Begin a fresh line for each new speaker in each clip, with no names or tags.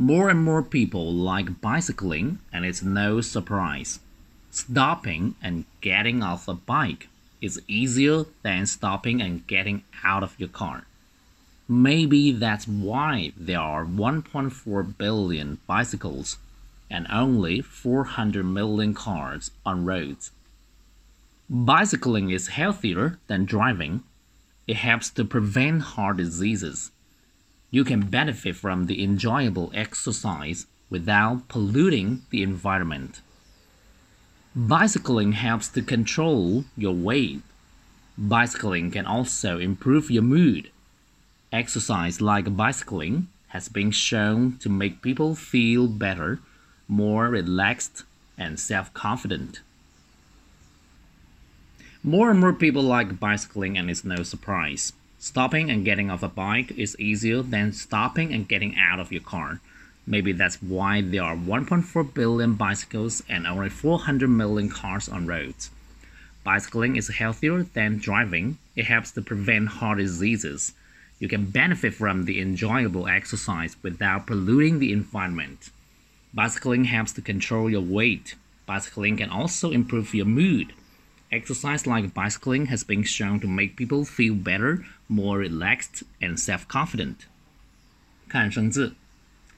More and more people like bicycling, and it's no surprise. Stopping and getting off a bike is easier than stopping and getting out of your car. Maybe that's why there are 1.4 billion bicycles and only 400 million cars on roads. Bicycling is healthier than driving. It helps to prevent heart diseases. You can benefit from the enjoyable exercise without polluting the environment. Bicycling helps to control your weight. Bicycling can also improve your mood. Exercise like bicycling has been shown to make people feel better, more relaxed, and self confident. More and more people like bicycling, and it's no surprise. Stopping and getting off a bike is easier than stopping and getting out of your car. Maybe that's why there are 1.4 billion bicycles and only 400 million cars on roads. Bicycling is healthier than driving. It helps to prevent heart diseases. You can benefit from the enjoyable exercise without polluting the environment. Bicycling helps to control your weight. Bicycling can also improve your mood. Exercise like bicycling has been shown to make people feel better, more relaxed, and self-confident. 看生字，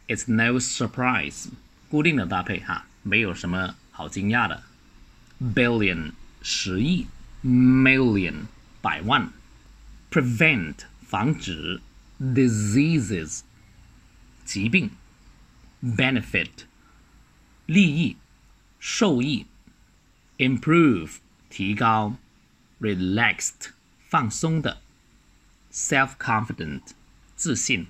It's no surprise，固定的搭配哈，没有什么好惊讶的。Billion 十亿，million 百万，prevent 防止，diseases 疾病，benefit 利益、受益，improve 提高，relaxed 放松的，self-confident 自信。